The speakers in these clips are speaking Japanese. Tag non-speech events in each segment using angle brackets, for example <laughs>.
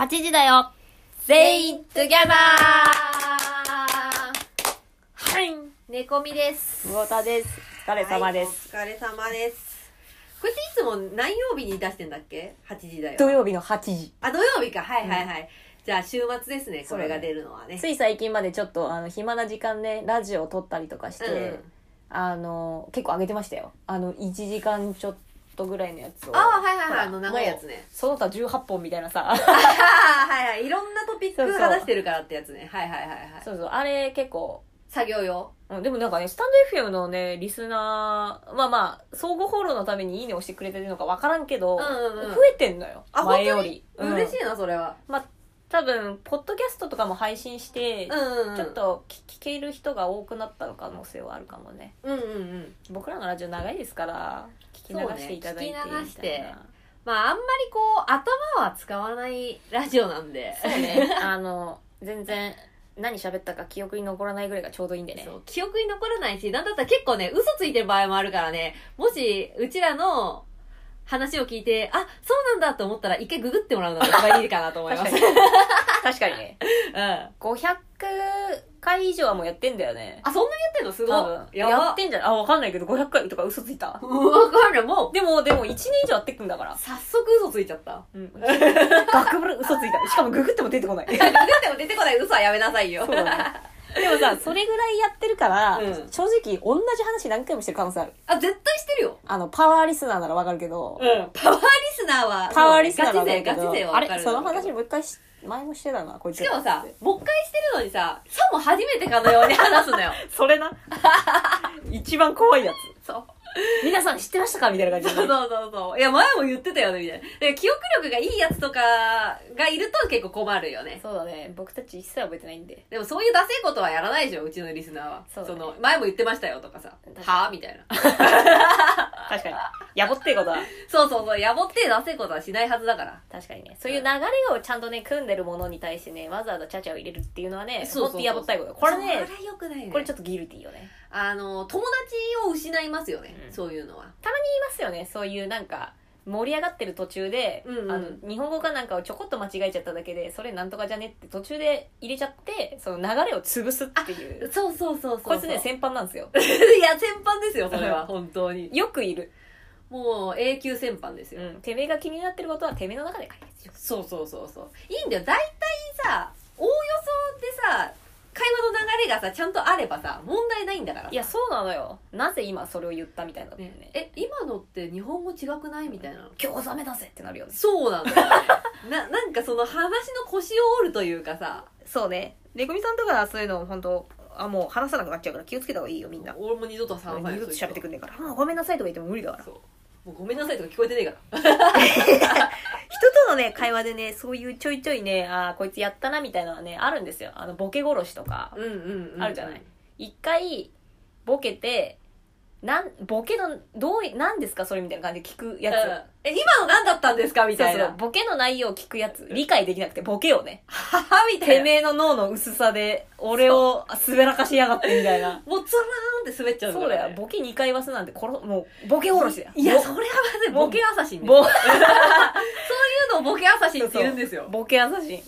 8時だよ全員 together はい寝込みです。魚田です。お疲れ様です。はいお疲れ様です。これっていつも何曜日に出してんだっけ ?8 時だよ。土曜日の8時。あ、土曜日か。はいはいはい。じゃあ週末ですね、これが出るのはね。つい最近までちょっとあの暇な時間ね、ラジオを撮ったりとかして、うんあの、結構上げてましたよ。あの、1時間ちょっとぐらいのやつを。ああ、はいはいはい。あの長いやつね。その他18本みたいなさ。ああ、はいはい。いろんなトピック話してるからってやつね。はいはいはいはい。そうそう、あれ結構、作業用？うん、でもなんかね、スタンド FM のね、リスナー、まあまあ、相互フォローのためにいいね押してくれてるのかわからんけど、うんうんうん増えてんのよ。あ前より。うん嬉しいな、それは。まあ、多分、ポッドキャストとかも配信して、うんうん。ちょっ。と聞聞ける人が多くなったの可能性はあるかもね。うんうんうん。僕らのラジオ長いですから、聞き流していただいてね聞き流してまああんまりこう、頭は使わないラジオなんで。そうね。あの、全然、何喋ったか記憶に残らないぐらいがちょうどいいんでね。そう記憶に残らないし、なんだったら結構ね、嘘ついてる場合もあるからね、もし、うちらの話を聞いて、あ、そうなんだと思ったら、一回ググってもらうのが一番いいかなと思います。確かに。<laughs> 確かにね。うん。500回以上はもうやってんだよね。あ、そんなにやってんの？すごい。。やばやってんじゃん。あ、わかんないけど500回とか嘘ついた。うんわかんない。もう、でも、でも1年以上やってくんだから。早速嘘ついちゃった。うん。<laughs> 学部嘘ついた。しかもググっても出てこない。ググっても出てこない嘘はやめなさいよ。そうだね。でもさ、それぐらいやってるから、うん正直同じ話何回もしてる可能性ある。あ、絶対してるよ。あの、パワーリスナーならわかるけど、うん。パワーリスナーは、パワーリスナーならわかガチ勢、るけどガチ勢はあかる。その話もう一回し、前もしてたな、こいつ。しかもさ、もう一回してるのにさ、さも初めてかのように話すのよ。<laughs> それな。<laughs> 一番怖いやつ。<laughs> 皆さん知ってましたか？みたいな感じでそうそうそうそう。いや、前も言ってたよね、みたいな。で記憶力がいいやつとかがいると結構困るよね。そうだね。僕たち一切覚えてないんで。でもそういうダセいことはやらないでしょ、うちのリスナーは。そうだねの、前も言ってましたよとかさ。確かにはぁみたいな。確かに。やぼってえことは。そうそうそう、やぼってダセいことはしないはずだから。確かにね。そういう流れをちゃんとね、組んでるものに対してね、わざわざチャチャを入れるっていうのはね、そうそうそうほんとやぼったいこと。これね、それ良くないね。これちょっとギルティーよね。あの、友達を失いますよね、うんそういうのは。たまに言いますよねそういうなんか盛り上がってる途中で、うんうんあの日本語かなんかをちょこっと間違えちゃっただけでそれなんとかじゃねって途中で入れちゃってその流れを潰すっていうそうそうそうそう。こいつね先輩なんですよ <laughs> いや、先般ですよ、それは。本当に。よくいる、もう、永久先般ですよ。うん、てめえが気になってることはてめえの中で解決しよそうそうそうそう。いいんだよ。大体さ、おおよそでさ、会話の流れがさ、ちゃんとあればさ、問題ないんだからいやそうなのよ。なぜ今それを言ったみたいなのね。ね、え、今のって日本語違くないみたいなの？今日ザメだぜってなるよね。そうなんだよ、ね。な、<laughs> なんかその話の腰を折るというかさ、そうね。レコミさんとかはそういうの本当あもう話さなくなっちゃうから気をつけた方がいいよみんな。俺も二度と話さない二度と喋ってくんねえから。ごめんなさいとか言っても無理だから。そう。もうごめんなさいとか聞こえてねえから。<laughs> 人とのね、会話でね、そういうちょいちょいね、ああ、こいつやったなみたいなのはね、あるんですよ。あの、ボケ殺しとか。うんうんうん。あるじゃない一回、ボケて、なん、ボケの、どうい、なんですかそれみたいな感じで聞くやつ。うんえ、今の何だったんですか？みたいな。そうそう、ボケの内容を聞くやつ。理解できなくて、ボケをね。ははみたいな。てめえの脳の薄さで、俺を滑らかしやがってみたいな。もうつらーんって滑っちゃうそうだよ。ボケ2回言わすなんて、殺、もう、ボケ殺しだよ。いや、ボそれはまずい。ボケアサシン。ボ、<laughs> そういうのをボケアサシンって言うんですよ。ボケ優しい。たまにいる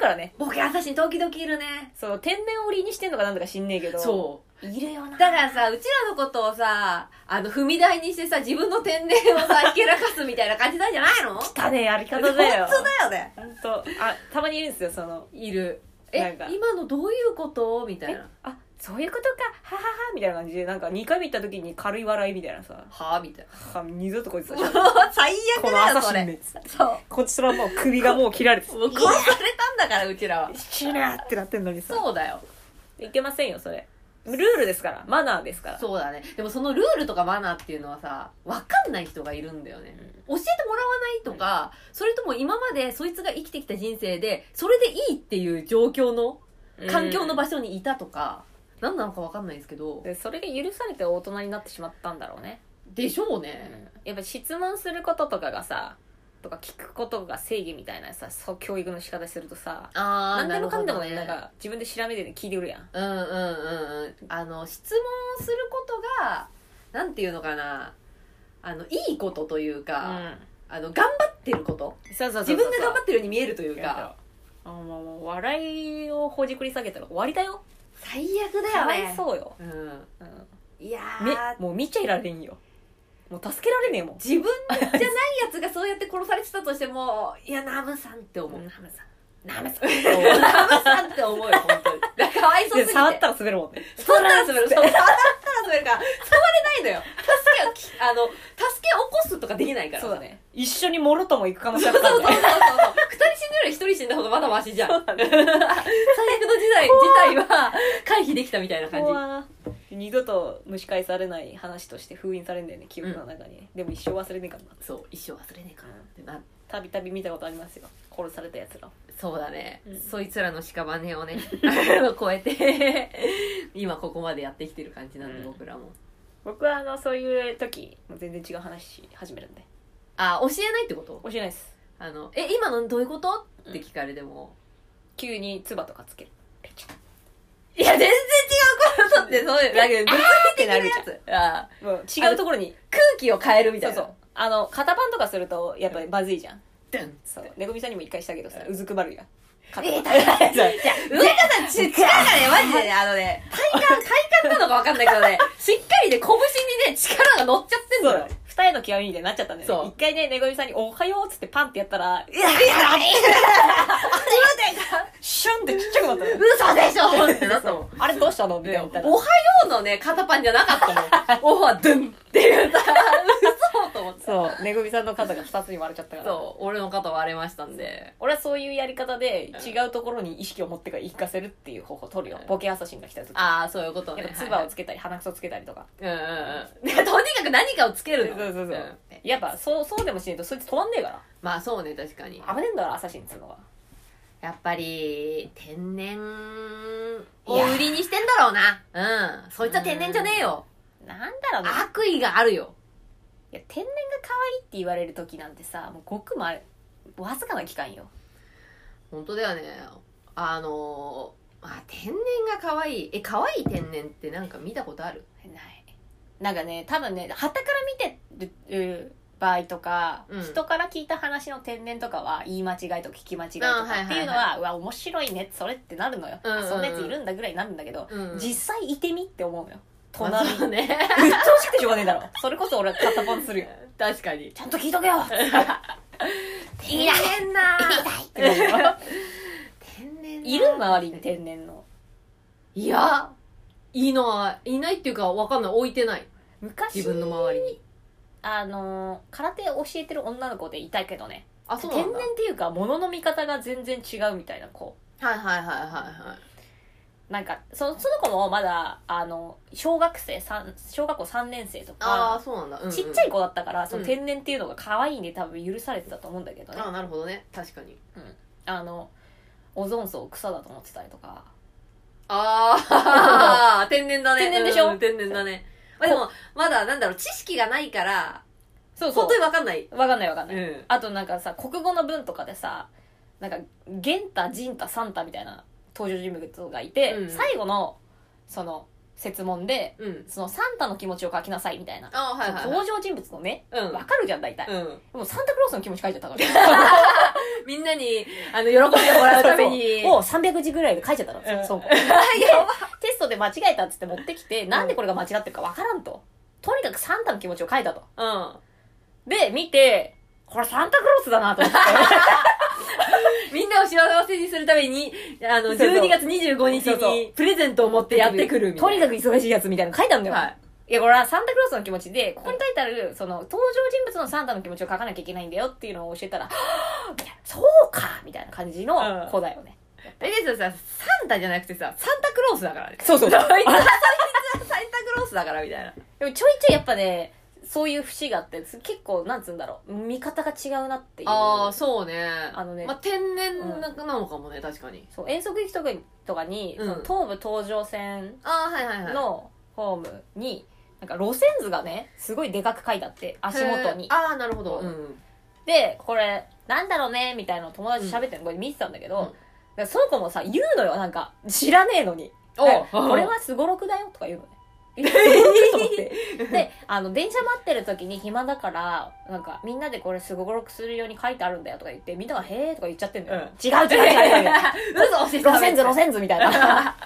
からね。ボケアサシン時々いるね。そう、天然折りにしてんのかなんだか知んねえけど。そう。いるよな。だからさ、うちらのことをさ、あの、踏み台にしてさ、自分の天然をさ、ひけらかすみたいな感じなんじゃないの？汚ねえやり方だよ。本当だよね。ほんと。あ、たまにいるんですよ、その。いる。えなんか、今のどういうこと？みたいえな。、あ、そういうことか、ははは、みたいな感じで、なんか2回目行った時に軽い笑いみたいなさ。はぁみたいは二度とこいつ。<laughs> 最悪このだよ、そ朝死ねれ。そう。こちらもう首がもう切られてもう殺されたんだから、うちらは。死ぬってなってんのにさ。そうだよ。いけませんよ、それ。ルールですから。マナーですから。そうだね。でもそのルールとかマナーっていうのはさ、わかんない人がいるんだよね。教えてもらわないとか、それとも今までそいつが生きてきた人生で、それでいいっていう状況の、環境の場所にいたとか、何なのかわかんないですけど、でそれが許されて大人になってしまったんだろうね。でしょうね。やっぱ質問することとかがさ、とか聞くことが正義みたいなさ、そう教育の仕方するとさ、あ何でもかんでもね、ね。なんか自分で調べて聞いてくるやん。うんうんうんうん。あの、質問することが、なんていうのかな、あの、いいことというか、うん。ああの頑張ってること。そうそうそう自分が頑張っってるように見えるというてかあもう笑いをほじくり下げたら終わりだよ。最悪だかわいよねそうよ、うん。うん、いやもう見ちゃいられんよもう助けられねえもん。自分じゃないやつがそうやって殺されてたとしてもいやナムさんって思う、ナムさん。ナメさんナムさんって思うよ本当にだからかわいそうすぎて触ったら滑るもんね触ったら滑る。そう触ったら滑るから、触れないのよ。助けをき、<laughs> あの、助け起こすとかできないから。そうだ。ね一緒にもろとも行く可能性そうそうそうそうあったんだよそう。二人死ぬより一人死んだ方がまだマシじゃん。最悪の時代、事態は回避できたみたいな感じ。怖二度と蒸し返されない話として封印されんだよね記憶の中に、でも一生忘れねえからなそう、一生忘れねえかなってな。たびたび見たことありますよ殺されたやつらそうだね、うん。そいつらの屍をね、<laughs> 超えて、今ここまでやってきてる感じなんで、うん。僕らも。僕はあのそういう時もう全然違う話し始めるんで。あ、教えないってこと？教えないです。あの、え、今のどういうこと？って聞かれても、急に唾とかつける。いや、全然違うことって、そういう、だけど、物理的なやつ。あもう違うところに。空気を変えるみたいうな。そそう。あの肩パンとかするとやっぱりまずいじゃんドンそうねぐみさんにも一回したけどさうずくまるやん。肩えパンー、<laughs> じゃあ、上方ち、力がね、マジでね、あのね、体幹、体幹なのかわかんないけどね、<laughs> しっかりね、拳にね、力が乗っちゃってんのよ。二重の極みみたいになっちゃったんだよ。そう。ね一回ねねぐみさんに「おはよう」っつってパンってやったらいや、いや、<laughs> シュンってちっちゃくなったのよ。嘘でしょってなったもん。あれどうしたの？みたいなおはようのね、肩パンじゃなかったもん。おはドゥンっていうさ、嘘と思って。そうめぐみさんの肩が二つに割れちゃったからそう、俺の肩割れましたんで。俺はそういうやり方で違うところに意識を持ってから言い聞かせるっていう方法を取るようんボケアサシンが来た時ああ、そういうことね。やっぱ唾をつけたり鼻くそつけたりとかうんうんうん。で <laughs> とにかく何かをつけるの。そうそうそうんやっぱそうそうでもしないとそいつ止まんねえかまあそうね、確かに。ら危ねえんだからアサシンっつうのはやっぱり、天然を売りにしてんだろうな。うん。そいつは天然じゃねえよ。なんだろうね悪意があるよ。いや天然が可愛いって言われる時なんてさもうごくまわずかな期間よ。本当だよね。あのー、あ、天然が可愛い。え、可愛い天然ってなんか見たことある？ない。なんかね多分ね旗から見てる場合とか、うん。人から聞いた話の天然とかは言い間違いとか聞き間違いとあはいはいはい。かっていうのは、うわ面白いねそれってなるのよ、うんうんうん。そんなやついるんだぐらいになるんだけど、うん。実際いてみって思うのよまあ隣ね。うっとうしくてしょうがねえだろそれこそ俺は肩パンするよ確かに。ちゃんと聞いとけよ天然なってな天然ないる周りに天然のいや、いない。いないっていうかわかんない。置いてない。昔自分の周りに。あのー空手教えてる女の子でいたけどねあ、そう天なんだ。然っていうか物の見方が全然違うみたいな子はいはいはいはいはい。なんかそその子もまだあの小学生三小学校3年生とああ、かそうなんだ。うんうんちっちゃい子だったからそのうん天然っていうのが可愛いんで多分許されてたと思うんだけどね、ああ、なるほどね。確かに。あのオゾン層草だと思ってたりとかああ、<laughs> 天然だね。天然でしょ？うん天然だね。まあでも、まだなんだろう、知識がないから、そうそう本当にわかんない。わかんないわかんない、うん。あとなんかさ国語の文とかでさなんか玄太仁太サンタみたいな登場人物がいて、うん最後のその説問でうん。そのサンタの気持ちを書きなさいみたいな、はいはい、はい。登場人物のねうん。わかるじゃん大体、うん。もうサンタクロースの気持ち書いちゃったから <laughs> みんなに、あの、喜んでもらうために。を300字ぐらいで書いちゃったの、うんそう <laughs> テストで間違えたっつって持ってきて、なんでこれが間違ってるかわからんととにかくサンタの気持ちを書いたとうん。で見てこれサンタクロースだなと思って <laughs> みんなを幸せにするために、あの、そうそう12月25日そうそうにプレゼントを持ってやってくるみたいな。とにかく忙しいやつみたいなの書いたんだよ、はい。いや、これはサンタクロースの気持ちで、ここに書いてある、その、登場人物のサンタの気持ちを書かなきゃいけないんだよっていうのを教えたら、はぁみたいなそうかみたいな感じの子だよね。え、ですよさ、サンタじゃなくてさ、サンタクロースだからね。そうそう。<laughs> そいつは、サンタクロースだからみたいな。もちょいちょいやっぱね、そういう節があって、結構、なんつうんだろう、見方が違うなっていう。ああ、そうね。あのねまあ、天然なのかもね、確かに。そう遠足行くときとかに、うん東武東上線。のホームに、なんか路線図がね、すごいでかく書いてあって、足元にああ、なるほど。ううんん。で、これ、なんだろうねみたいなのを友達と喋ってるのこれ見てたんだけど、その子もさ、言うのよ、なんか、知らねえのに。これはすごろくだよとか言うのね。と思って。<laughs> で、あの、電車待ってる時に暇だから、なんか、みんなでこれすごろくするように書いてあるんだよとか言って、みんながへーとか言っちゃってんだよ。うん違う違う違う違う。<laughs> 嘘教えた路線図路線図みたいな。<laughs>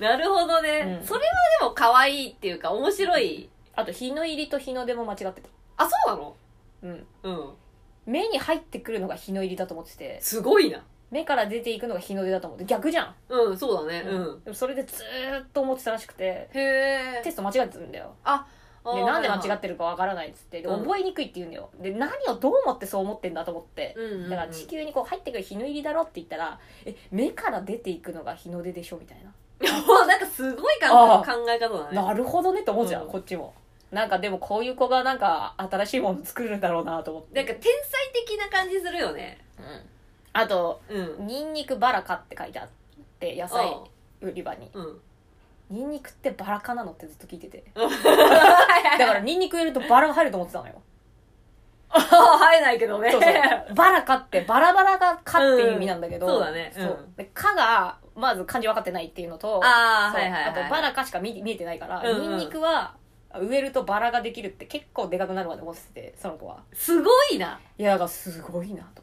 なるほどね、うんそれはでも可愛いっていうか面白いあと、日の入りと日の出も間違ってた。あそうなの？うん。うん目に入ってくるのが日の入りだと思ってて、すごいな目から出ていくのが日の出だと思って、逆じゃん。うんそうだねうん、でもそれでずーっと思ってたらしくて、へえテスト間違ってるんだよ。で、でなんで間違ってるかわからないっつって、で、うん覚えにくいって言うんだよ。で、何をどう思ってそう思ってんだと思って。うんうんうんだから地球にこう入ってくる日の入りだろって言ったら、え、目から出ていくのが日の出でしょみたいな。も <laughs> うなんかすごい考え方だねなるほどねって思うじゃん、うんこっちも。なんかでもこういう子がなんか新しいもの作るんだろうなと思って。なんか天才的な感じするよねうん。あと、うんニンニクバラカって書いてあって、野菜売り場に。うんニンニクってバラ科なのってずっと聞いてて。だ <laughs> だからニンニク入れるとバラが入ると思ってたのよ。生えないけどねそうそう。バラ科ってバラバラが科っていう意味なんだけど。うんそうだねうんそうで科が、まず漢字分かってないっていうのと、ああはいはいはいあとバラ科しか見見えてないから、うんうんニンニクは植えるとバラができるって結構でかくなるまで思ってて、その子は。すごいないや、だからすごいなと。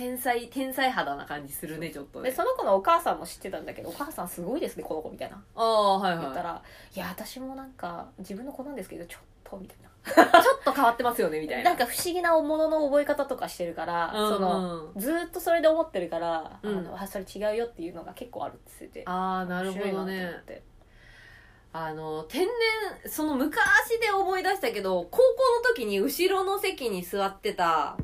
天才天才肌な感じするねちょっとね。で、その子のお母さんも知ってたんだけど、お母さんすごいですね、この子みたいな。ああはいは言ったら、いや、私もなんか、自分の子なんですけど、ちょっと、みたいな。い <laughs> ちょっと変わってますよねみたいな。なんか不思議なものの覚え方とかしてるから、うんうん。その、ずーっとそれで思ってるから、うん。あの、あ、それ違うよっていうのが結構あるって言ってて。ああなるほど面白いなとね思って。あの天然その昔で思い出したけど高校の時に後ろの席に座ってた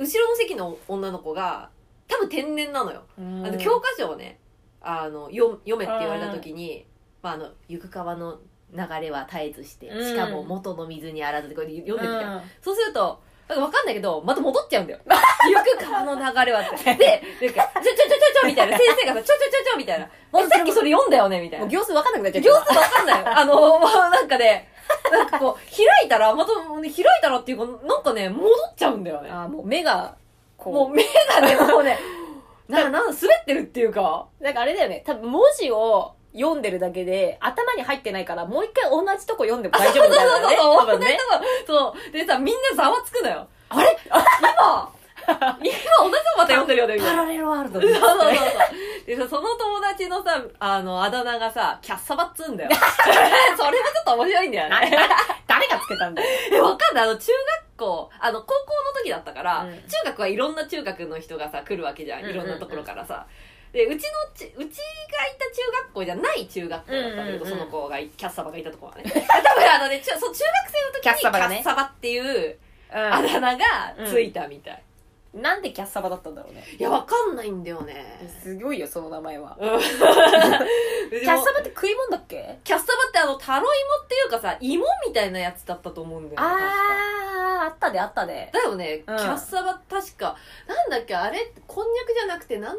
後ろの席の女の子が多分天然なのよ、あの教科書をねあの読読めって言われた時に、まあ、あの行く川の流れは絶えずしてうん。しかも元の水にあらずってこうやって読んでるじゃん、うん。そうするとなんかわかんないけどまた戻っちゃうんだよ行く川の流れはってでなんかちょちょちょちょみたいな先生がさちょちょちょちょみたいなえさっきそれ読んだよねみたいなもう行数分かんなくなっちゃう行数わかんない。あの、まあ、なんかね、なんかこう、開いたら、また、開いたらっていうか、なんかね、戻っちゃうんだよね。あーもう目が、こう、もう目がね、もうね、な、なん、滑ってるっていうか、なんかあれだよね、多分文字を読んでるだけで、頭に入ってないから、もう一回同じとこ読んでも大丈夫みたいなね。そう多分ね。そう。でさ、みんなざわつくのよ。あれ？今、<laughs> 今同じとこまた読んでるよね。パラレルワールドそうそうそうそう。でさ、その友達のさ、あの、あだ名がさ、キャッサバっつうんだよ。<laughs> それはちょっと面白いんだよね。誰がつけたんだよ。え、わかんない。あの、中学校、あの、高校の時だったから、うん中学はいろんな中学の人がさ、来るわけじゃん。うんうんうんいろんなところからさ。で、うちのち、うちがいた中学校じゃない中学校だったんだけど、うんうんうんその子がい、キャッサバがいたところはね。<laughs> 多分あのね、ちょそう中学生の時にキャッサバがねキャッサバっていうあうだ名がついたみたい。ん。なんでキャッサバだったんだろうね。いや、わかんないんだよね。すごいよ、その名前は。<laughs> うんキャッサバって食い物だっけ？キャッサバってあの、タロイモっていうかさ、芋みたいなやつだったと思うんだよね。確かあー、あったであったで。だよね、うんキャッサバ確かなんだっけあれ？こんにゃくじゃなくてなん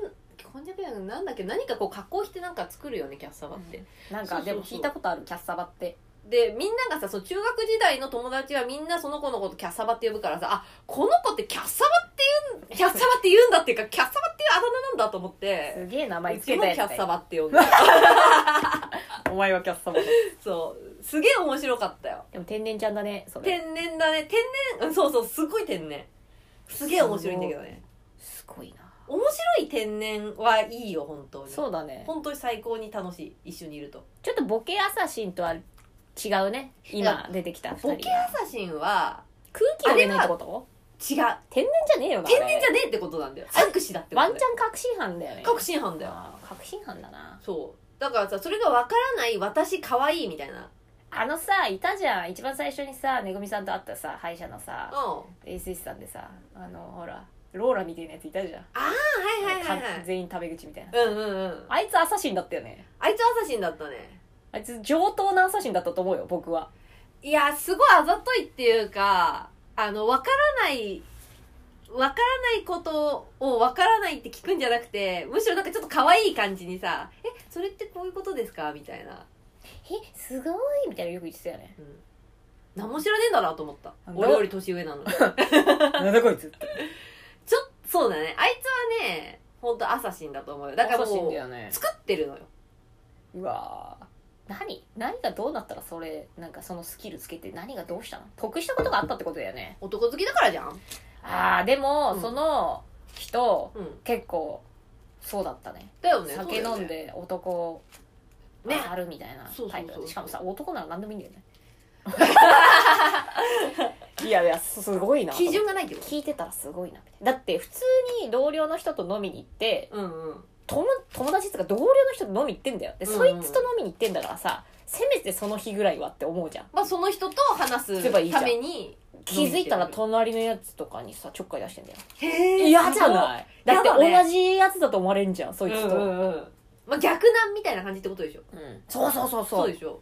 こんにゃくじゃなくてなんだっけ？何かこう加工してなんか作るよねキャッサバって、なんか、でも聞いたことある、キャッサバって。でみんながさそう中学時代の友達はみんなその子のことキャッサバって呼ぶからさあこの子ってキャッサバって言うんキャッサバって言うんだっていうかキャッサバっていうあだ名なんだと思って。すげえ名前うつちもキャッけたやつサバって呼んで。<laughs> お前はキャッサバだ。そう。すげえ面白かったよ。でも天然ちゃんだね、それ。天然だね。天然うんそうそうすごい天然。すげえ面白いんだけどね。すごいな。面白い天然はいいよ本当にそうだね。本当に最高に楽しい一緒にいるとちょっとボケアサシンとは違うね。今出てきた二人が。ボケアサシンは空気を入れないってこと？違う天然じゃねえよな。天然じゃねねえってことなんだよ作詞だってワンチャン確信犯だよね。確信犯だよ確信犯だな。そうだからさそれがわからない私可愛いみたいなあのさ、いたじゃん。一番最初にさ、ねぐみさんと会ったさ、歯医者のさ、うんエースイスさんでさ、あの、ほら、ローラみたいなやついたじゃん。ああはいはいはいはかい全員食べ口みたいな。うんうんうんあいつアサシンだったよね。あいつアサシンだったねあいつ上等なアサシンだったと思うよ、僕は。いやすごいあざといっていうかあのわからないわからないことをわからないって聞くんじゃなくてむしろなんかちょっと可愛い感じにさ「えそれってこういうことですか?」みたいなえ、すごいみたいなよく言ってたよね。うん何も知らねえんだなと思ったあ俺より年上なのになんだこいつって。<laughs> そうだね。あいつはね本当アサシンだと思うよ。だからアサシンもうだよね。作ってるのよ。うわー。何？何がどうなったらそれなんかそのスキルつけて何がどうしたの？得したことがあったってことだよね。男好きだからじゃん。ああでも、うん。その人うん。結構そうだったね。だよね。酒飲んで男ね。あるみたいなそうそうそうタイプしかもさ男なら何でもいいんだよね <laughs> いやいやすごいな。基準がないってこと聞いてたらすごいなみたいな。だって普通に同僚の人と飲みに行ってうんうん。友友達とか同僚の人と飲み行ってんだよ。で、うんうん。そいつと飲みに行ってんだからさせめてその日ぐらいはって思うじゃん。まあその人と話すすればいいじゃん。ために気づいたら隣のやつとかにさちょっかい出してんだよ。へ嫌じゃない？だってやだね同じやつだと思われんじゃんそいつと、うんうんうん。まあ逆難みたいな感じってことでしょ。うん。そうそうそうそそううでしょ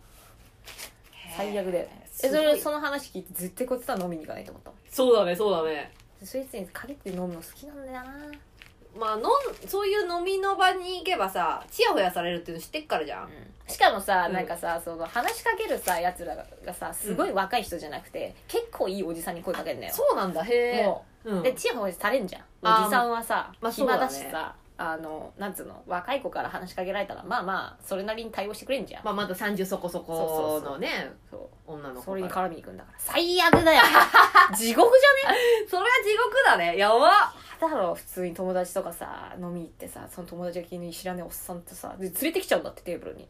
最悪だよねすごい。えそれその話聞いて絶対こいつとは飲みに行かないと思ったそうだねそうだね。そいつに限って飲むの好きなんだよな。まあのんそういう飲みの場に行けばさチヤホヤされるっていうの知ってっからじゃん。しかもさ、うんなんかさその話しかけるさやつらがさすごい若い人じゃなくて、結構いいおじさんに声かけるんだよ。そうなんだ。へえもうん。うでチヤホヤされんじゃん。あーおじさんはさ、まあそうだ暇ねだしさあのなんつうの若い子から話しかけられたらまあまあそれなりに対応してくれんじゃん、まあまだ30そこそこのねそう女の子それに絡みに行くんだから。最悪だよ。<laughs> 地獄じゃね？それは地獄だね。やば。だろ普通に友達とかさ飲み行ってさその友達が気に知らねえおっさんとさで連れてきちゃうんだってテーブルに。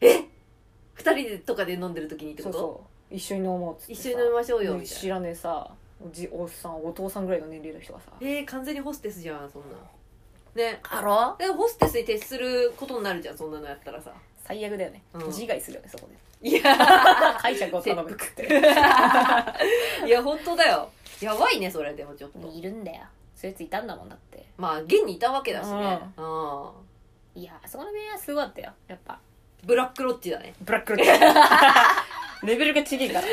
二人でとかで飲んでる時にってこと？そうそう。一緒に飲もうっつってさ。一緒に飲みましょうようんみたいな知らねえさおじおっさんお父さんぐらいの年齢の人がさ。えー、完全にホステスじゃんそんなね。あろでホステスに徹することになるじゃんそんなのやったらさ。最悪だよね、うん。自害するよねそこで。いや。解釈を頼むって。<laughs> いや本当だよ。やばいねそれでもちょっと。いるんだよ。そういうやついたんだもんだって。まあ現にいたわけだしね。うん。いやあそこの恋愛すごかったよ。やっぱ。ブラックロッチだね。ブラックロッチ。<laughs> レベルが違えから。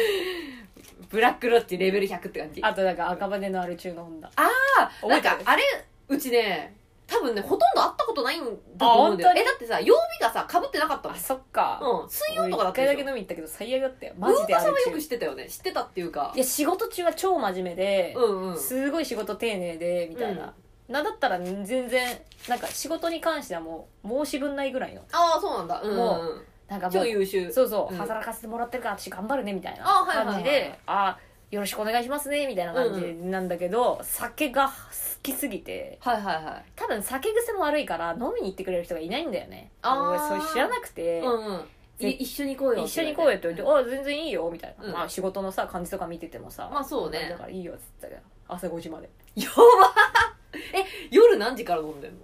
ブラックロッチレベル100って感じ。あとなんか赤羽のある中の女。あなん覚えてる？かあれうちね多分ねほとんど会ったことないんだと思うんだよ。あ本当に？えだってさ曜日がさかぶってなかったもんあそっか。うん。水曜とかだ一回だったでしょ？け飲み行ったけど最悪だった。よママジであさんはよく知ってたよね。知ってたっていうか。いや仕事中は超真面目で、うんうん。すごい仕事丁寧でみたいな、なんだったら全然なんか仕事に関してはもう申し分ないぐらいの。ああそうなんだ。うんうんもうんなんかも超う優秀。そうそう、うん。働かせてもらってるから私頑張るねみたいなあはいはいはい感じであよろしくお願いしますねみたいな感じなんだけど、酒が好きすぎてはいはいはい。多分酒癖も悪いから飲みに行ってくれる人がいないんだよね。あー。俺それ知らなくて、うんうん。い一緒に行こうよ一緒に行こうよって言って「あ全然いいよ」みたいな、うん。まあ仕事のさ感じとか見ててもさまあそうね。だからいいよっつったけど朝5時まで。やば。え夜何時から飲んでんの？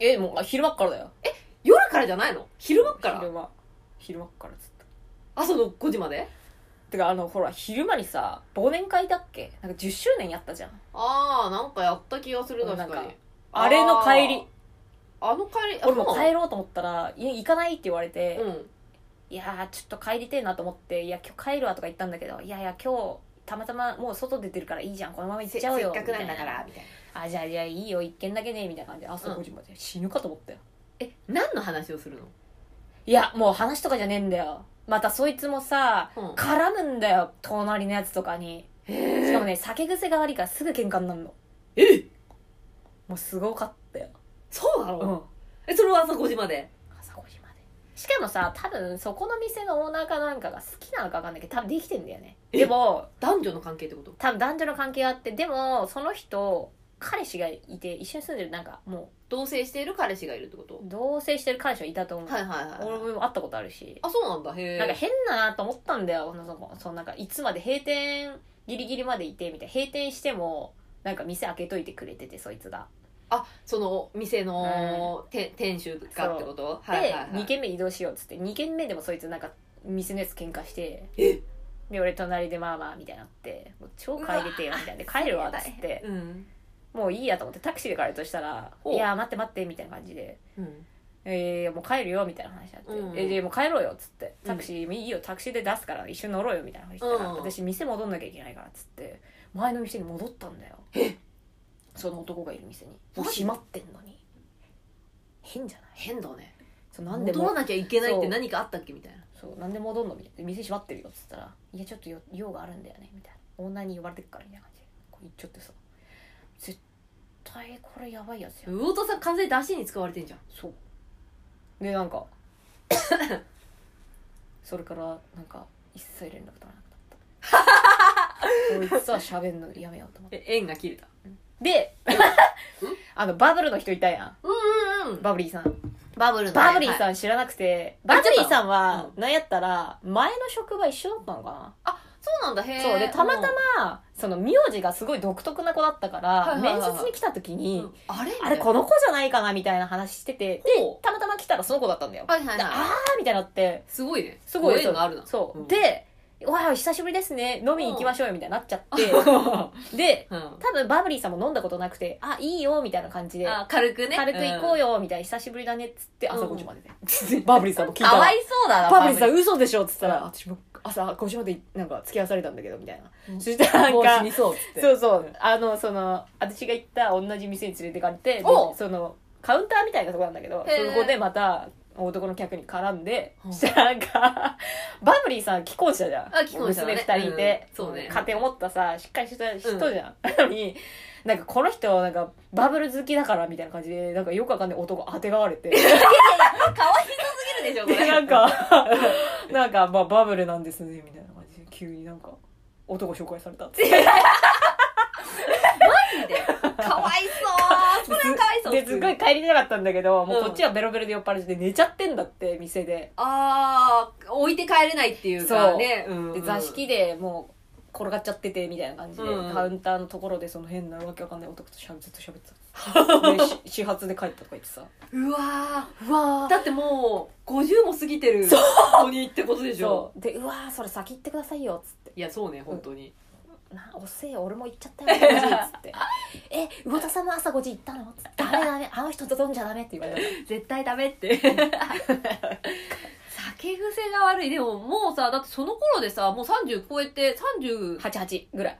えもう昼間っからだよ。夜からじゃないの？昼間っから？昼間。昼間っからっつった朝の5時まで？てかあのほら昼間にさ忘年会だっけ？なんか10周年やったじゃん。ああなんかやった気がする確なんかあれの帰り。あの帰りあ俺も帰ろうと思ったら「いや行かない」って言われて、うん。いやーちょっと帰りてえなと思って「いや今日帰るわ」とか言ったんだけど「いやいや今日たまたまもう外出てるからいいじゃんこのまま行っせちゃうよ」せっかくなんだからみたいな。あじゃあじゃあいいよ一軒だけねみたいな感じ。で朝うん。5時まで、死ぬかと思ったよ。え何の話をするの？いやもう話とかじゃねえんだよまたそいつもさ、うん。絡むんだよ隣のやつとかに。へしかもね酒癖が悪いからすぐ喧嘩になるの。え？もうすごかったよ。そうなの、うん。えそれは朝5時まで？朝5時まで。しかもさ多分そこの店のオーナーかなんかが好きなのか分かんないけど多分できてんだよね。えでも男女の関係ってこと？多分男女の関係があってでもその人彼氏がいて一緒に住んでるなんかも同棲している彼氏がいるってこと？う同棲してる彼氏はいたと思う、はいはいはい俺も会ったことあるし。あそうなんだ。へえ。なんか変だなと思ったんだよ。そのそのなんかいつまで閉店ギリギリまでいてみたいな。閉店してもなんか店開けといてくれててそいつが。あその店の、て店主かってこと？で、はいはいはい。2軒目移動しようっつって2軒目でもそいつなんか店のやつ喧嘩して。え？で俺隣でまあまあみたいになってもう超帰れてよみたいな。で帰るわっつって。うんもういいやと思ってタクシーで帰るとしたら「ほう。いや待って待って」みたいな感じで。うん「えー、もう帰るよ」みたいな話になって「うんえでもう帰ろうよ」っつって「タクシー、いいよタクシーで出すから一緒に乗ろうよ」みたいな話したら、うん。私店戻んなきゃいけないからっつって前の店に戻ったんだよ。その男がいる店に。もう閉まってんのに。変じゃない？変だね。そうなんでも戻らなきゃいけないって何かあったっけみたいな。そうなんで戻んの？みたいな。店閉まってるよっつったら「いやちょっとよ用があるんだよね」みたいな。オーナーに呼ばれてっからみたいな感じ。でこう言っちゃってさ絶対これやばいやつや。魚田さん完全に出汁に使われてんじゃん。そう。でなんか <coughs> それからなんか一切連絡取らなくなった。こいつは喋んのやめようと思って。え縁が切れた。で <laughs> あのバブルの人いたやん。うんうんうん。バブリーさん。バブルのバブリーさんん知らなくて、あバブリーさんはう、なんやったら、前の職場一緒だったのかなあそうなんだ。へえそう。で、たまたま、その、名字がすごい独特な子だったから、はいはいはい面はい。接に来た時うん。に、あれ？あれ、この子じゃないかなみたいな話してて、でたまたま来たらその子だったんだよ。はいはいはいーみたいになって、すごいね。すごいご縁があるな。そう。ん。で、わあ、久しぶりですね。飲みに行きましょうよ、みたいになっちゃって。<laughs> で、うん。多分バブリーさんも飲んだことなくて、あ、いいよ、みたいな感じで、あ軽くね。軽く行こうよよ、みたいな、久しぶりだね、っつって、朝5時まで。で。バブリーさんも聞いたらかわいそうだなパブリ。さんん嘘でしょっつったら、うん。私も朝5時までなんか付き合わされたんだけどみたいな、うん。そしたらもうんかにそうっつって。そうそう。あのその私が行った同じ店に連れてかれてでおう。そのカウンターみたいなとこなんだけどへー。そこでまた男の客に絡んで、う。んそしたらなんか <laughs> バブリーさん既婚者じゃん。あ既婚者だね。娘2人いて、うんそうね。家庭を持ったさしっかりした人じゃん、なのになんかこの人なんかバブル好きだからみたいな感じでなんかよくわかんない男当てがわれて。かわいそうすぎるでしょこで、れ。なんか、<laughs> なんか、まあ、バブルなんですね、みたいな感じで、急になんか、男紹介されたって。<laughs> マジで？かわいそうかわいそう。で、すっごい帰りたかったんだけど、もうこっちはベロベロで酔っ払って寝ちゃってんだって、店で。ああ置いて帰れないっていうかね。うんで、座敷でもう、転がっちゃってて、みたいな感じで、うん。カウンターのところで、その変なわけわかんない男としゃべずっと喋ってた。<laughs> 始発で帰ったとか言ってさ。うわうわー。だってもう50も過ぎてるそう。子にってことでしょ。そう。で、うわーそれ先行ってくださいよ、つって。いやそうね本当にな遅えよ俺も行っちゃったよ5時っつって「<laughs> え魚田さんも朝5時行ったの?」つって「ダメダメ。あの人と飲んじゃダメ」って言われた。絶対ダメって。<laughs> 酒癖が悪い。でももうさだってその頃でさもう30超えて30 88ぐらい。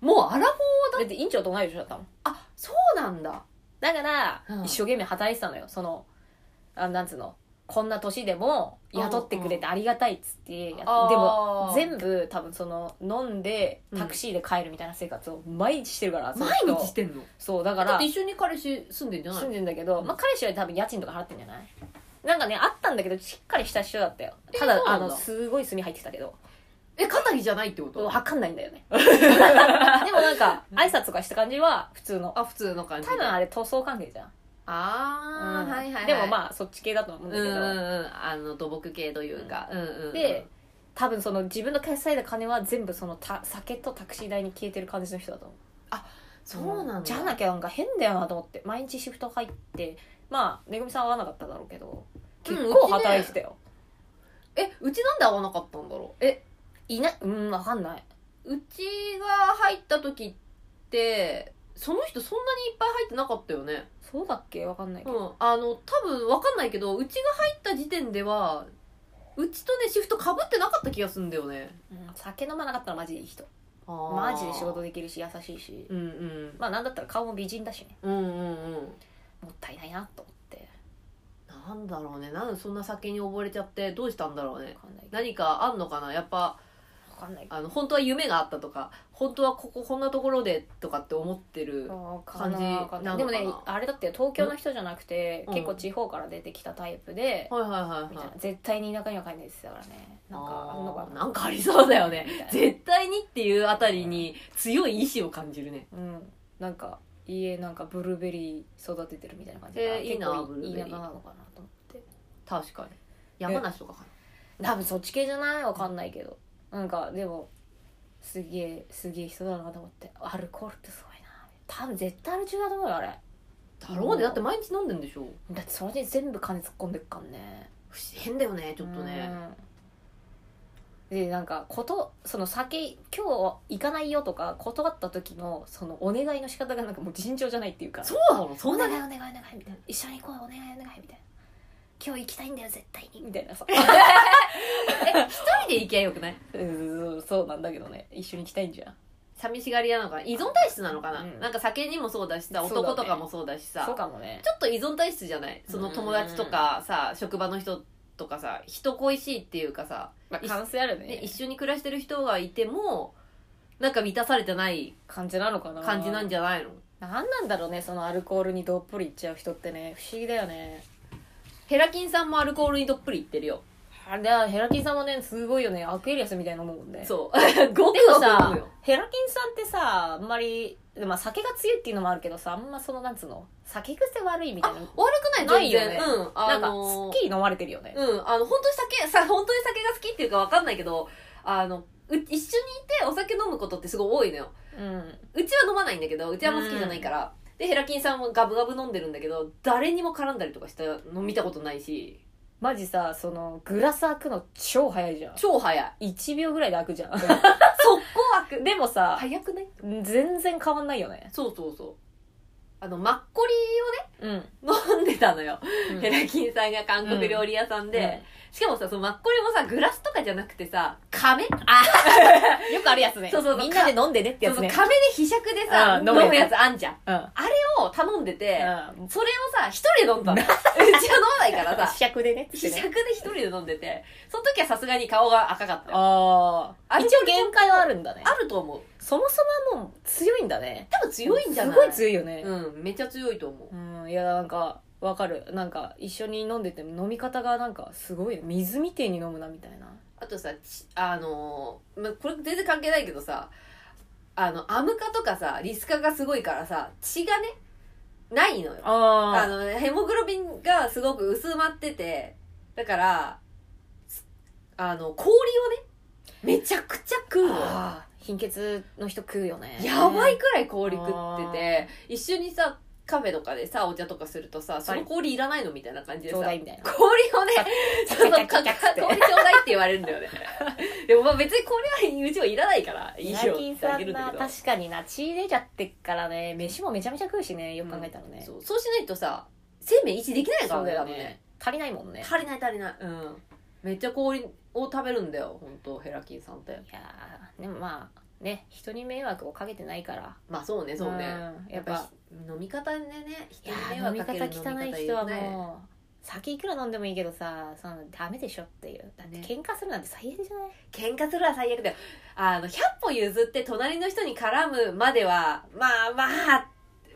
もうアラフォーだって院長と同い年だったもん。あそうなんだ。だから、うん。一生懸命働いてたのよ。そのあなんつうの？こんな年でも雇ってくれてありがたいっつってやっあー。でも全部多分その飲んでうんタクシーで帰るみたいな生活を毎日してるから、その毎人日してんの？そうだから。一緒に彼氏住んでんじゃない？住んでんだけど、まあ、彼氏は多分家賃とか払ってんじゃない？なんかねあったんだけどしっかりした人だったよ。えただあのすごい炭入ってたけど。え肩着じゃないってこと？わかんないんだよね。<laughs> でもなんか挨拶とかした感じは普通の。あ普通の感じで。多分あれ塗装関係じゃん、ああ、うん。はいはい、はい、でもまあそっち系だと思うんだけど、うんうん。うんあの土木系というか、うん、うんうんで多分その自分の決済で金は全部そのた酒とタクシー代に消えてる感じの人だと思う。そうなんだ。じゃなきゃなんか変だよなと思って。毎日シフト入ってまあめぐみさんは合わなかっただろうけど結構働いてたよ、えうちなんで会わなかったんだろう？えいない？うんわかんない。うちが入った時ってその人そんなにいっぱい入ってなかったよね？そうだっけ？わかんないけど、うん。あの多分わかんないけどうちが入った時点ではうちとねシフトかぶってなかった気がするんだよね。うん。酒飲まなかったらマジでいい人。ママジで仕事できるし優しいし。うんうん。まあなんだったら顔も美人だしね。うんうんうん。もったいないなと思って。なんだろうね。なんでそんな酒に溺れちゃってどうしたんだろうね。何かあんのかな？やっぱわかんないあの本当は夢があったとか本当はこここんなところでとかって思ってる感じなのかな。でもねあれだって東京の人じゃなくて、うん。結構地方から出てきたタイプで、はいはいはい絶対に田舎には帰んないですだからね。なんかあんのかな。なんかありそうだよね。絶対にっていうあたりに強い意志を感じるね。うん。なんか家なんかブルーベリー育ててるみたいな感じで、えーいいな結構田舎なのかなと思って。確かに。山梨とかか多分そっち系じゃない？わかんないけどなんかでもすげえすげえ人だなと思ってアルコールってすごいな。多分絶対アル中だと思うよあれ。なだろうね。だって毎日飲んでんでしょ。だってそれで全部金突っ込んでっかんね。変だよねちょっとね。うん。でなんかことその酒今日行かないよとか断った時のそのお願いの仕方がなんかもう尋常じゃないっていうか。そうなの？そおんなに？願いお願いお願いみたいな。一緒に行こうよお願いお願いみたいな今日行きたいんだよ絶対に。みたいなさ。<laughs> 一人で行きゃよくない？うんそうなんだけどね。一緒に行きたいんじゃん。寂しがり屋なのかな？依存体質なのかな、うん。なんか酒にもそうだしさそうだね。男とかもそうだしさ。そうかもね。ちょっと依存体質じゃない？その友達とかさ職場の人とかさ人恋しいっていうかさ、まあ感性あるね。ね、一緒に暮らしてる人がいてもなんか満たされてない感じなのかな。感じなんじゃないの？なんなんだろうねそのアルコールにどっぷりいっちゃう人ってね。不思議だよねヘラキンさんもアルコールにどっぷりいってるよ。あれヘラキンさんもねすごいよね。アクエリアスみたいなもんね。そう。<laughs> ごくごく飲さヘラキンさんってさあんまりまあ酒が強いっていうのもあるけどさあんまそのなんつうの酒癖悪いみたいな悪くないないよね。うんあなんかのすっきり飲まれてるよね、うんあの本当に酒さ本当に酒が好きっていうかわかんないけどあのう一緒にいてお酒飲むことってすごい多いのよ。うん。うちは飲まないんだけどうちはあんま好きじゃないから、でヘラキンさんもガブガブ飲んでるんだけど誰にも絡んだりとかしたの見たことないしマジさそのグラス開くの超早いじゃん。超早い。1秒ぐらいで開くじゃん。<laughs> 速攻開く。でもさ早くない？全然変わんないよね。そうそうそう。あのマッコリうん、をね飲んでたのよ、うん。ヘラキンさんが韓国料理屋さんで、しかもさそのマッコリもさグラスとかじゃなくてさ亀？<laughs> よくあるやつね。そうそうそう。みんなで飲んでねってやつね。そうそう亀でひしゃくでさ、うん飲むやつ。飲むやつあんじゃん。うん。あれを頼んでて、うん。それをさ一人で飲んだの。うちは飲まないからさ。試着でねひしゃくで一人で飲んでてその時はさすがに顔が赤かったよ。ああ一応限界はあるんだね。あると思う。そもそももう強いんだね。多分強いんじゃない？すごい強いよね。うんめっちゃ強いと思う。うんいやなんかわかる。なんか一緒に飲んでても飲み方がなんかすごい水みてえに飲むなみたいな。あとさちあのーま、これ全然関係ないけどさあのアムカとかさリスカがすごいからさ血がねないのよ。ああのヘモグロビンがすごく薄まっててだからすあの氷をねめちゃくちゃ食うの貧血の人食うよね。やばいくらい氷食ってて一緒にさカフェとかでさお茶とかするとさその氷いらないのみたいな感じでさ氷をねさそうそうキャッキャッキャッキャッ氷ちょうだいって言われるんだよねでもまあ別に氷はうちはいらないからいいよ最ってあ近さげるんだけど確かにな血出ちゃってっからね飯もめちゃめちゃ食うしねよく考えたらね、そうそうしないとさ生命維持できないからそうだよ多分ね足りないもんね足りない足りないうんめっちゃ氷を食べるんだよ本当ヘラキンさんっていやーでもまあね人に迷惑をかけてないからまあそうねそうねうんやっぱ飲み方でねい人やに迷惑かける汚い人は飲み方もう酒いくら飲んでもいいけどさそのダメでしょっていう。だってね。喧嘩するなんて最悪じゃない、喧嘩するは最悪だよ。あの100歩譲って隣の人に絡むまではまあまあ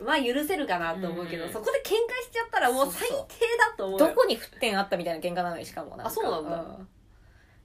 まあ許せるかなと思うけど、うん。そこで喧嘩しちゃったらもう最低だと思うよ。どこに沸点あったみたいな喧嘩なのにしかもなんか。あそうなんだ。ん。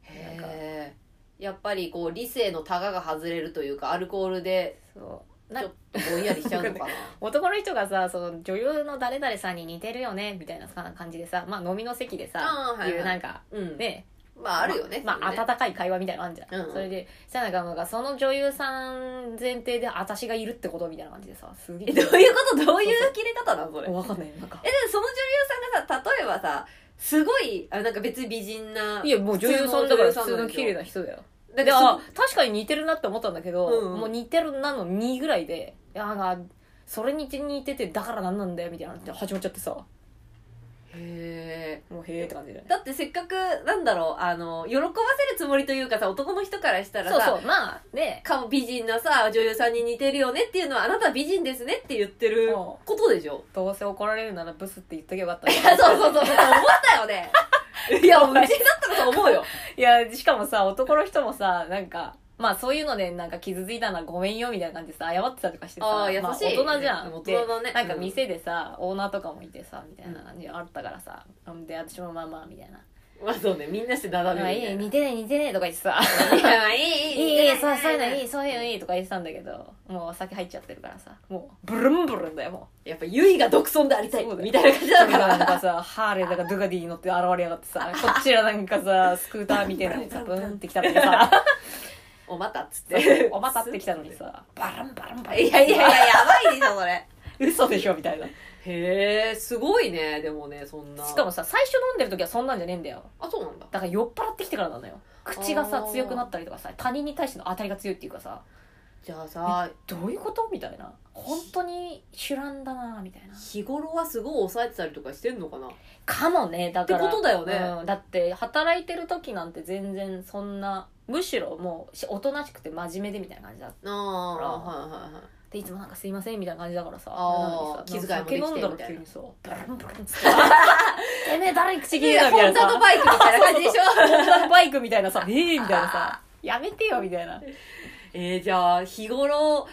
へえやっぱりこう理性のタガが外れるというかアルコールでそう。なちょっとぼんやりしちゃうのかな？<laughs> 男の人がさその女優の誰々さんに似てるよねみたいな感じでさ、まあ、飲みの席でさ、はいはい。いうなんかうん。ね。まああるよねまあ、ね。温かい会話みたいなのあるじゃん、うんそれでさなかもがその女優さん前提で私がいるってことみたいな感じでさすげえ。どういうこと？どういう？切れ方なのそれ？えわかんないなんか。でもその女優さんがさ例えばさすごいあなんか別に美人ないやもう女優さんだから普通の綺麗な人だよだってであ確かに似てるなって思ったんだけど、うんうん。もう似てるなの2ぐらいでいやなんかそれに似ててだからなんなんだよみたいなのって始まっちゃってさ。もへえうへえって感じでだってせっかくなんだろうあの喜ばせるつもりというかさ男の人からしたらさそうそうまあね。顔美人なさ女優さんに似てるよねっていうのはあなたは美人ですねって言ってるうん。ことでしょ？どうせ怒られるならブスって言っとけばよかったいや <laughs> そうそうそう思ったよね。<laughs> い。やうちだったらそう思うよ。いやしかもさ男の人もさなんかまあそういうのでなんか傷ついたのはごめんよみたいな感じでさ謝ってたとかしてさあ優しいまあ大人じゃん、元大人ねなんか店でさ、オーナーとかもいてさみたいな感じあったからさ、で私もまあまあみたいな。まあそうねみんなしてだ「めあみいいい似てない似てない」とか言ってさ <laughs> いやいい「いいいいいいそういうのいいそういうのいい」とか言ってたんだけどもうお酒入っちゃってるからさ。もうブルンブルンだよもやっぱゆいが独尊でありたいだよ。みたいな感じうだかなんかさハーレーとかドゥガディに乗って現れやがってさこっちらなんかさスクーターみたいなのにさブーンって来たっさ。おまたっつって。おまたってきたのにさ。バランバランバラン。いやいやいややばいでしょそれ。嘘でしょみたいな。へえすごいねでもねそんな。しかもさ最初飲んでる時はそんなんじゃねえんだよ。あそうなんだ。だから酔っ払ってきてからなのよ。口がさ強くなったりとかさ他人に対しての当たりが強いっていうかさ。じゃあさどういうこと？みたいな。本当に主乱だなみたいな。日頃はすごい抑えてたりとかしてんのかな？かもねだから。ってことだよね。うん、だって働いてる時なんて全然そんなむしろもうしおとなしくて真面目でみたいな感じだってああはいはいはいい。つもなんかすいませんみたいな感じだからさ。気遣いもできてみたいな。急にさブランブランっつって。<laughs> てめえ誰口切いれたみたいなさ。やホンダとバイクみたいな感じでしょ？ホンダのバイクみたいなさ、ええみたいなさ、<laughs> やめてよみたいな。えー、じゃあ日頃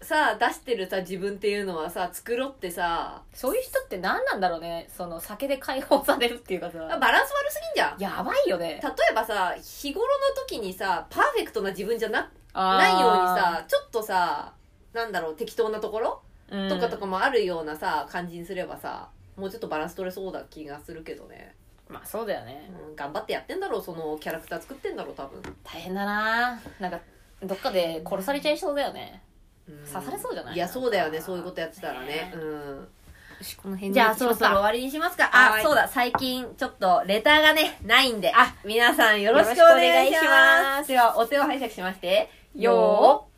さ出してるさ自分っていうのはさ繕ってさ。そういう人って何なんだろうね。その酒で解放されるっていうかさ。バランス悪すぎんじゃん。やばいよね。例えばさ日頃の時にさパーフェクトな自分じゃななないようにさちょっとさなんだろう適当なところ？とかとかもあるようなさ感じにすればさもうちょっとバランス取れそうだ気がするけどね、まあそうだよね。うん、頑張ってやってんだろうそのキャラクター作ってんだろう多分、大変だな。なんかどっかで殺されちゃいそうだよね。うん刺されそうじゃない？いやそうだよね。そういうことやってたらね。ね。うん。この辺じゃあそろそろ終わりにしますか。あ、はい。そうだ、最近ちょっとレターがね、ないんで。あ、皆さんよろしくお願いしま。す。では、お手を拝借しまして、よー